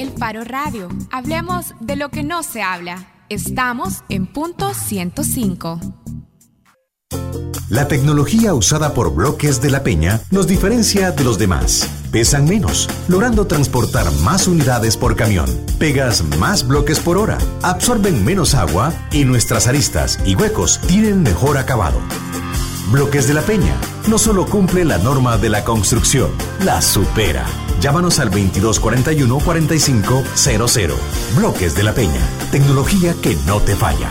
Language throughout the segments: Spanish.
El Faro Radio. Hablemos de lo que no se habla. Estamos en punto 105. La tecnología usada por Bloques de la Peña nos diferencia de los demás. Pesan menos, logrando transportar más unidades por camión. Pegas más bloques por hora, absorben menos agua y nuestras aristas y huecos tienen mejor acabado. Bloques de la Peña no solo cumple la norma de la construcción, la supera. Llámanos al 2241-4500. Bloques de la Peña. Tecnología que no te falla.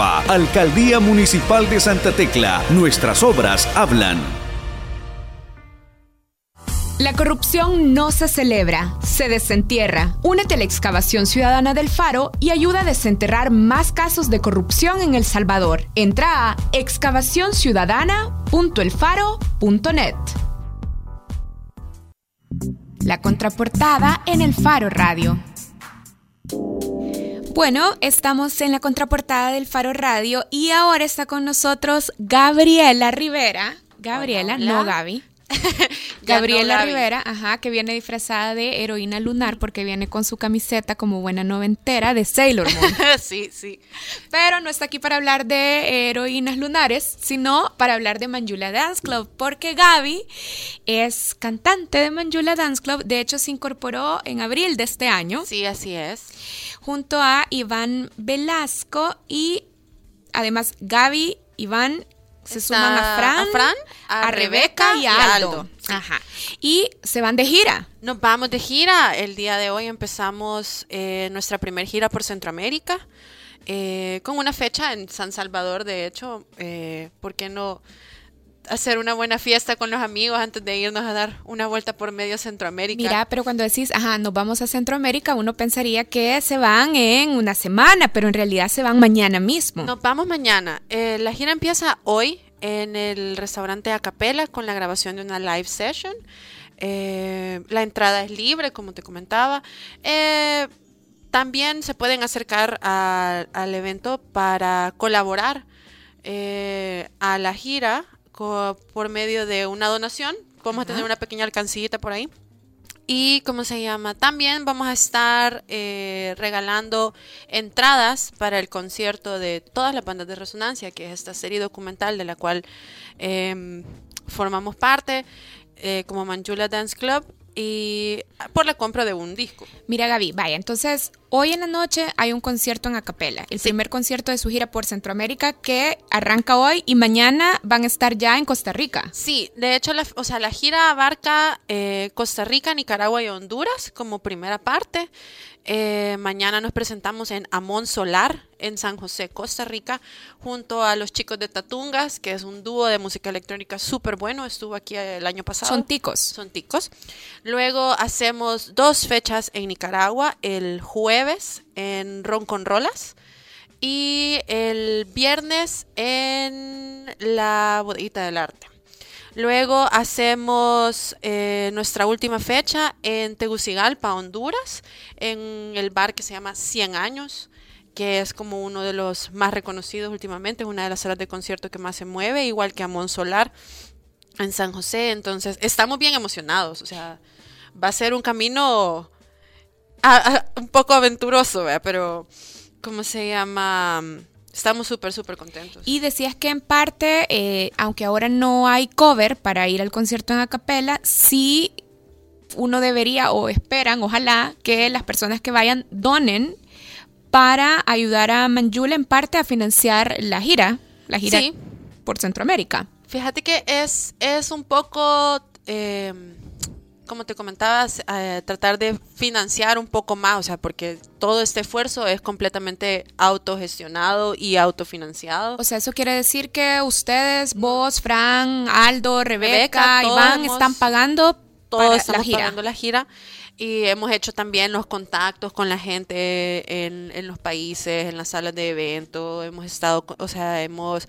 Alcaldía Municipal de Santa Tecla. Nuestras obras hablan. La corrupción no se celebra, se desentierra. Únete a la excavación ciudadana del Faro y ayuda a desenterrar más casos de corrupción en El Salvador. Entra a excavacionciudadana.elfaro.net. La contraportada en el Faro Radio. Bueno, estamos en la contraportada del Faro Radio y ahora está con nosotros Gabriela Rivera. Gabriela, no Gaby. Gabriela Rivera, ajá, que viene disfrazada de heroína lunar porque viene con su camiseta como buena noventera de Sailor Moon. sí, sí. Pero no está aquí para hablar de heroínas lunares, sino para hablar de Manjula Dance Club, porque Gaby es cantante de Manjula Dance Club, de hecho se incorporó en abril de este año. Sí, así es. Junto a Iván Velasco y además Gaby, Iván se suman a Fran, a, Rebeca y a Aldo. Ajá. Y se van de gira. Nos vamos de gira. El día de hoy empezamos eh, nuestra primera gira por Centroamérica. Eh, con una fecha en San Salvador, de hecho, eh, ¿por qué no hacer una buena fiesta con los amigos antes de irnos a dar una vuelta por medio Centroamérica. Mira, pero cuando decís, ajá, nos vamos a Centroamérica, uno pensaría que se van en una semana, pero en realidad se van mañana mismo. Nos vamos mañana. Eh, la gira empieza hoy en el restaurante Acapela con la grabación de una live session. Eh, la entrada es libre, como te comentaba. Eh, también se pueden acercar al evento para colaborar a la gira por medio de una donación. Vamos a tener una pequeña alcancita por ahí. Y, ¿cómo se llama? También vamos a estar eh, regalando entradas para el concierto de todas las bandas de resonancia, que es esta serie documental de la cual em, formamos parte, eh, como Manjula Dance Club y por la compra de un disco. Mira Gaby, vaya, entonces hoy en la noche hay un concierto en Acapela, el primer concierto de su gira por Centroamérica que arranca hoy y mañana van a estar ya en Costa Rica. Sí, de hecho, la, o sea, la gira abarca eh, Costa Rica, Nicaragua y Honduras como primera parte. Eh, mañana nos presentamos en Amón Solar, en San José, Costa Rica, junto a los chicos de Tatungas, que es un dúo de música electrónica súper bueno. Estuvo aquí el año pasado. Son ticos. Son ticos. Luego hacemos dos fechas en Nicaragua, el jueves en Ron con Rolas y el viernes en la Bodeguita del Arte. Luego hacemos eh, nuestra última fecha en Tegucigalpa, Honduras, en el bar que se llama 100 años, que es como uno de los más reconocidos últimamente, es una de las salas de concierto que más se mueve, igual que a Solar en San José. Entonces, estamos bien emocionados, o sea, va a ser un camino un poco aventuroso, pero ¿cómo se llama? Estamos súper, súper contentos. Y decías que en parte, eh, aunque ahora no hay cover para ir al concierto en Acapella, sí uno debería o esperan, ojalá, que las personas que vayan donen para ayudar a Manjula en parte a financiar la gira, la gira por Centroamérica. Fíjate que es, es un poco... Eh, como te comentabas, eh, tratar de financiar un poco más, o sea, porque todo este esfuerzo es completamente autogestionado y autofinanciado. O sea, eso quiere decir que ustedes, vos, Fran, Aldo, Rebeca, Iván, están pagando todos la estamos gira. pagando la gira y hemos hecho también los contactos con la gente en, en los países, en las salas de evento, hemos estado, o sea, hemos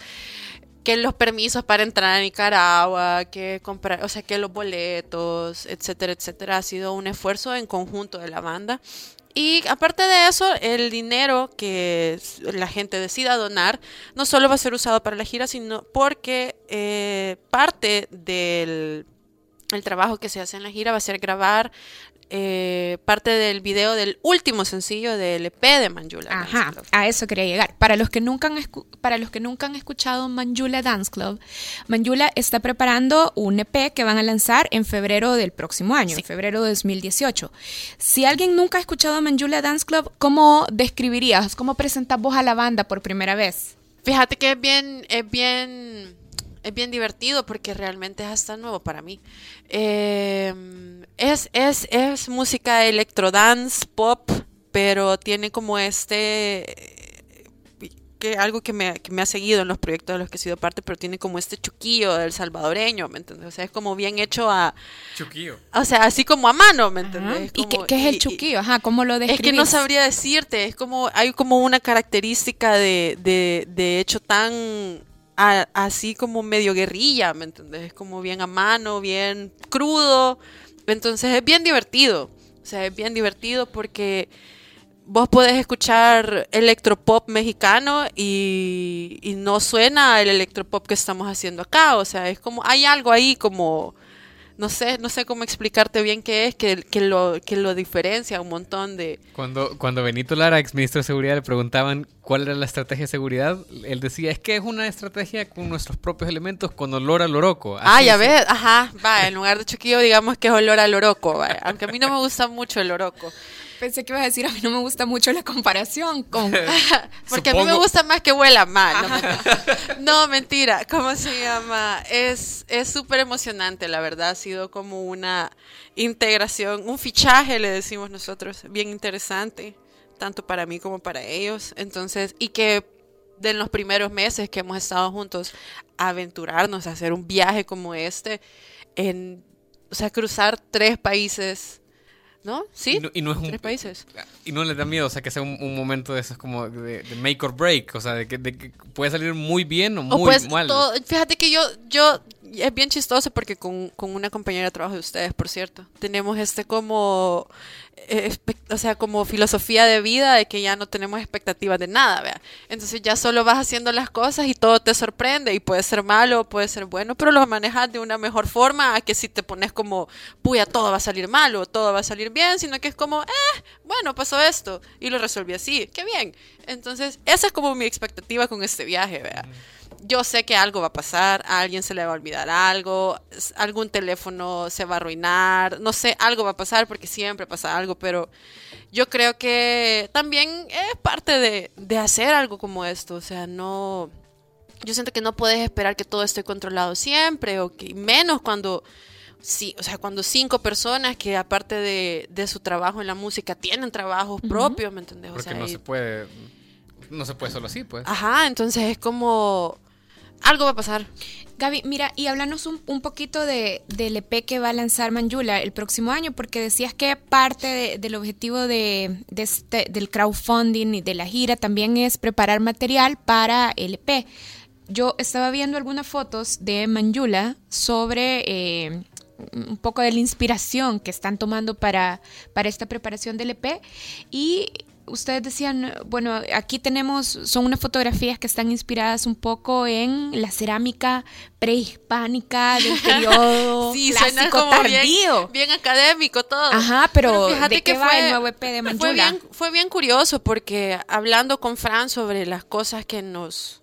que los permisos para entrar a Nicaragua, que comprar, o sea, que los boletos, etcétera, etcétera, ha sido un esfuerzo en conjunto de la banda. Y aparte de eso, el dinero que la gente decida donar no solo va a ser usado para la gira, sino porque eh, parte del el trabajo que se hace en la gira va a ser grabar eh, parte del video del último sencillo del EP de Manjula. Dance Ajá, Club. a eso quería llegar. Para los que nunca han, para los que nunca han escuchado Manjula Dance Club, Manjula está preparando un EP que van a lanzar en febrero del próximo año, en febrero de 2018. Si alguien nunca ha escuchado Manjula Dance Club, ¿cómo describirías, cómo presentas vos a la banda por primera vez? Fíjate que es bien, es bien, es bien divertido porque realmente es hasta nuevo para mí. Eh, es, es, es música electrodance, pop, pero tiene como este que algo que me, que me ha seguido en los proyectos de los que he sido parte, pero tiene como este chuquillo del salvadoreño, ¿me entiendes? O sea, es como bien hecho a, Chuquillo. o sea, así como a mano, ¿me entiendes? ¿Y qué, qué es el y- chuquillo? Ajá, ¿cómo lo es describís? que no sabría decirte, es como, hay como una característica de, de, de hecho tan así como medio guerrilla, ¿me entendés? Es como bien a mano, bien crudo, entonces es bien divertido, o sea, es bien divertido porque vos podés escuchar electropop mexicano y, y no suena el electropop que estamos haciendo acá, o sea, es como, hay algo ahí como no sé, no sé cómo explicarte bien qué es, que, que, lo, que lo diferencia un montón de... Cuando, cuando Benito Lara, ex ministro de Seguridad, le preguntaban cuál era la estrategia de seguridad, él decía, es que es una estrategia con nuestros propios elementos, con olor a loroco. Ah, Así ya se- ves, ajá, va, en lugar de choquillo digamos que es olor al loroco, va, aunque a mí no me gusta mucho el loroco, Pensé que ibas a decir, a mí no me gusta mucho la comparación con... porque a mí me gusta más que huela mal. No, mentira. No, mentira, ¿cómo se llama? Es es súper emocionante, la verdad, ha sido como una integración, un fichaje, le decimos nosotros, bien interesante, tanto para mí como para ellos, entonces, y que de los primeros meses que hemos estado juntos, aventurarnos a hacer un viaje como este, en, o sea, cruzar tres países, ¿no? ¿Sí? Y no, y no es un- tres países. Y no les da miedo, o sea, que sea un, un momento de esos como de, de make or break, o sea, de que, de que puede salir muy bien o muy O pues, mal. todo- fíjate que yo, yo, es bien chistoso porque con, con una compañera de trabajo de ustedes, por cierto, tenemos este como, eh, o sea, como filosofía de vida de que ya no tenemos expectativas de nada, ¿vea? Entonces ya solo vas haciendo las cosas y todo te sorprende y puede ser malo, puede ser bueno, pero lo manejas de una mejor forma a que si te pones como, puya, todo va a salir mal o todo va a salir bien, sino que es como, eh, bueno, pasó esto y lo resolví así, qué bien. Entonces, esa es como mi expectativa con este viaje, ¿vea? Yo sé que algo va a pasar, a alguien se le va a olvidar algo, algún teléfono se va a arruinar, no sé, algo va a pasar porque siempre pasa algo, pero yo creo que también es parte de, de hacer algo como esto, o sea, no, yo siento que no puedes esperar que todo esté controlado siempre, o que menos cuando, sí, o sea, cuando cinco personas que aparte de, de su trabajo en la música tienen trabajos propios, ¿me entendés? O porque sea, no y- se puede, no se puede solo así, pues. Ajá, entonces es como, algo va a pasar. Gaby, mira, y háblanos un, poquito de, del EP que va a lanzar Manjula el próximo año, porque decías que parte de- del objetivo de este, del crowdfunding y de la gira también es preparar material para el EP. Yo estaba viendo algunas fotos de Manjula sobre eh, un poco de la inspiración que están tomando para, para esta preparación del EP y ustedes decían, bueno, aquí tenemos, son unas fotografías que están inspiradas un poco en la cerámica prehispánica del periodo Sí, suena clásico como tardío. bien, bien académico todo. Ajá, pero fíjate ¿de qué que va fue- el nuevo EP de Fue Manjula? bien, fue bien curioso porque hablando con Fran sobre las cosas que nos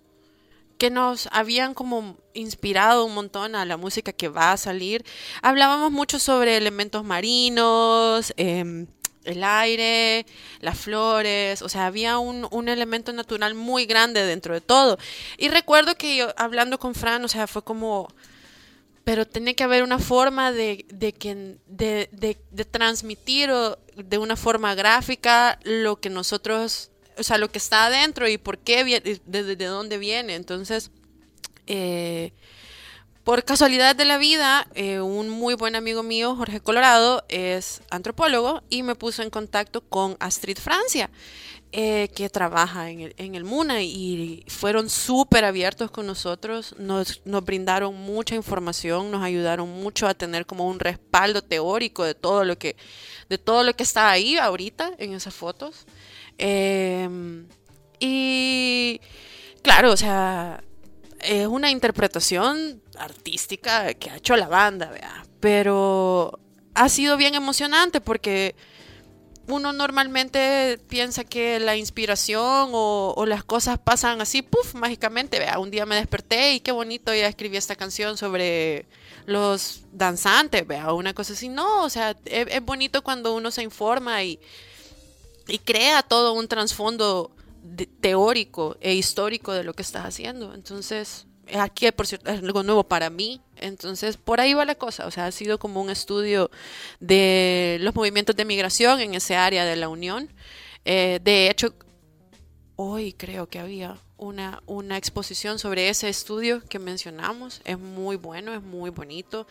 que nos habían como inspirado un montón a la música que va a salir, hablábamos mucho sobre elementos marinos, em, el aire, las flores, o sea, había un, un elemento natural muy grande dentro de todo. Y recuerdo que yo hablando con Fran, o sea, fue como, pero tenía que haber una forma de, de, que, de, de, de transmitir o de una forma gráfica lo que nosotros, o sea, lo que está adentro y por qué viene, de, de- de dónde viene. Entonces, eh, por casualidad de la vida, eh, un muy buen amigo mío, Jorge Colorado, es antropólogo y me puso en contacto con Astrid Francia. Eh, que trabaja en el, en el, MUNA y fueron súper abiertos con nosotros, nos, nos, brindaron mucha información, nos ayudaron mucho a tener como un respaldo teórico de todo lo que, de todo lo que está ahí ahorita en esas fotos. Eh, y claro, o sea, es una interpretación artística que ha hecho la banda, ¿vea? pero ha sido bien emocionante porque uno normalmente piensa que la inspiración o, las cosas pasan así, puff, mágicamente. Vea, un día me desperté y qué bonito, ya escribí esta canción sobre los danzantes, vea, una cosa así. No, o sea, es, es bonito cuando uno se informa y, y crea todo un trasfondo teórico e histórico de lo que estás haciendo. Entonces, aquí, por cierto, es algo nuevo para mí. Entonces, por ahí va la cosa. O sea, ha sido como un estudio de los movimientos de migración en ese área de la Unión. Eh, de hecho, hoy creo que había una, una exposición sobre ese estudio que mencionamos. Es muy bueno, es muy bonito,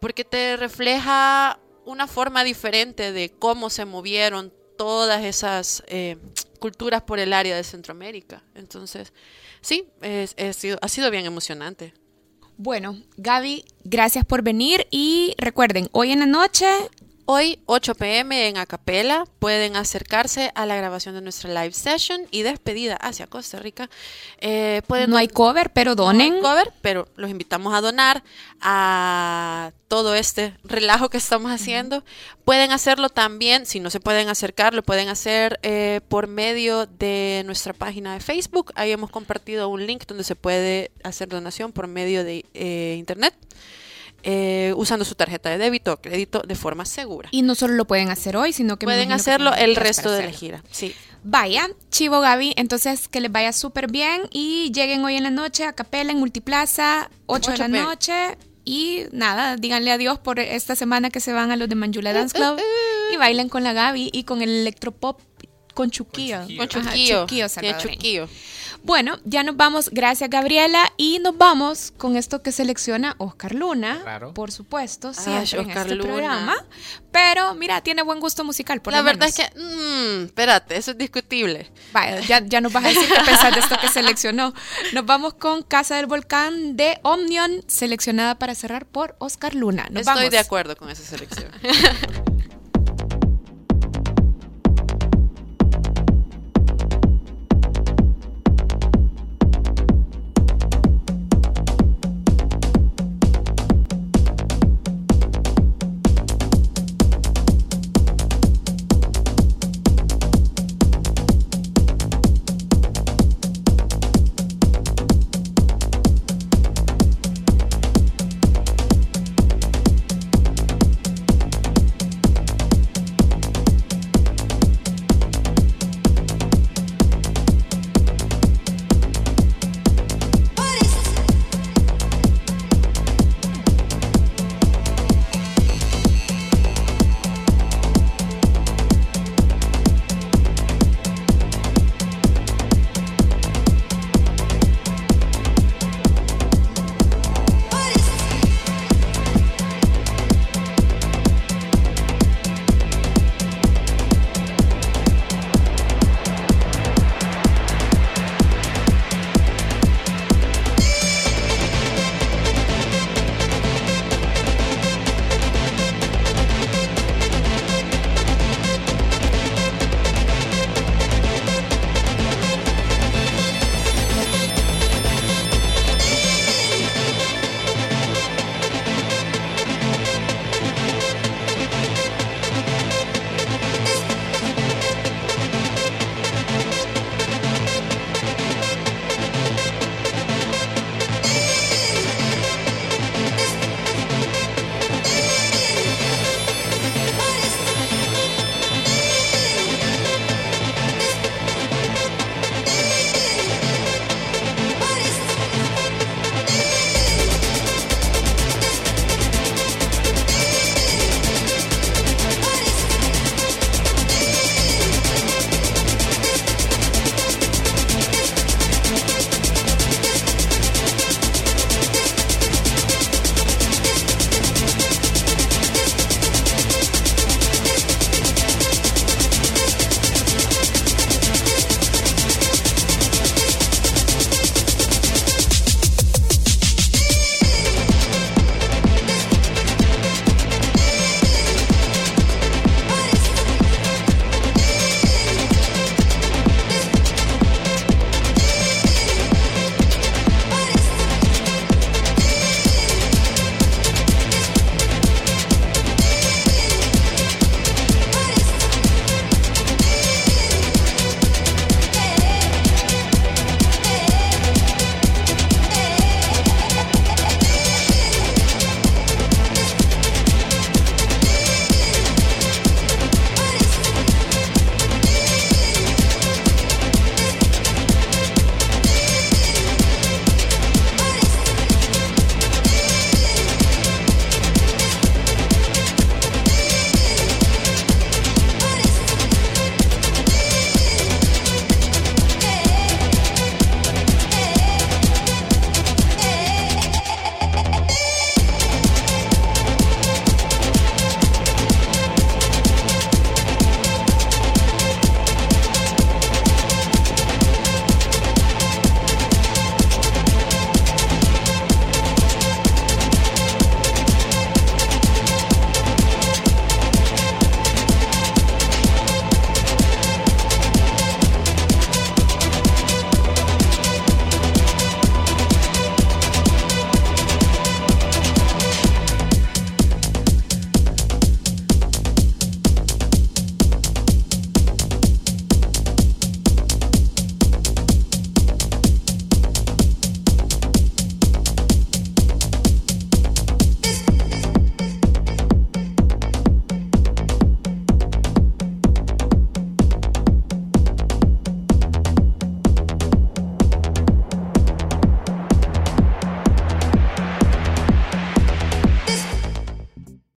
porque te refleja una forma diferente de cómo se movieron todas esas eh, culturas por el área de Centroamérica. Entonces, sí, es, ha sido bien emocionante. Bueno, Gaby, gracias por venir y recuerden, hoy en la noche Hoy, 8 pm en Acapela, pueden acercarse a la grabación de nuestra live session y despedida hacia Costa Rica. Eh, pueden no hay cover, pero donen. No hay cover, pero los invitamos a donar a todo este relajo que estamos haciendo. Uh -huh. Pueden hacerlo también, si no se pueden acercar, lo pueden hacer eh, por medio de nuestra página de Facebook. Ahí hemos compartido un link donde se puede hacer donación por medio de eh, internet. Eh, usando su tarjeta de débito o crédito de forma segura. Y no solo lo pueden hacer hoy, sino que pueden hacerlo que el resto de la gira. Sí. Vaya, Chivo Gaby, entonces que les vaya súper bien y lleguen hoy en la noche a Capela en Multiplaza, 8, 8 de la noche. Y nada, díganle adiós por esta semana que se van a los de Manjula Dance Club y bailen con la Gaby y con el electropop con Chuquillo. Con Chuquillo. Chuquillo, Tiene Chuquillo. Bueno, ya nos vamos. Gracias, Gabriela. Y nos vamos con esto que selecciona Oscar Luna. Claro. Por supuesto, siempre Ay, en Oscar este Luna. programa. Pero mira, tiene buen gusto musical. Por La lo verdad menos. es que, mmm, espérate, eso es discutible. Vaya, ya, ya nos vas a decir qué pensás de esto que seleccionó. Nos vamos con Casa del Volcán de Omnion, seleccionada para cerrar por Oscar Luna. Nos Estoy vamos. de acuerdo con esa selección.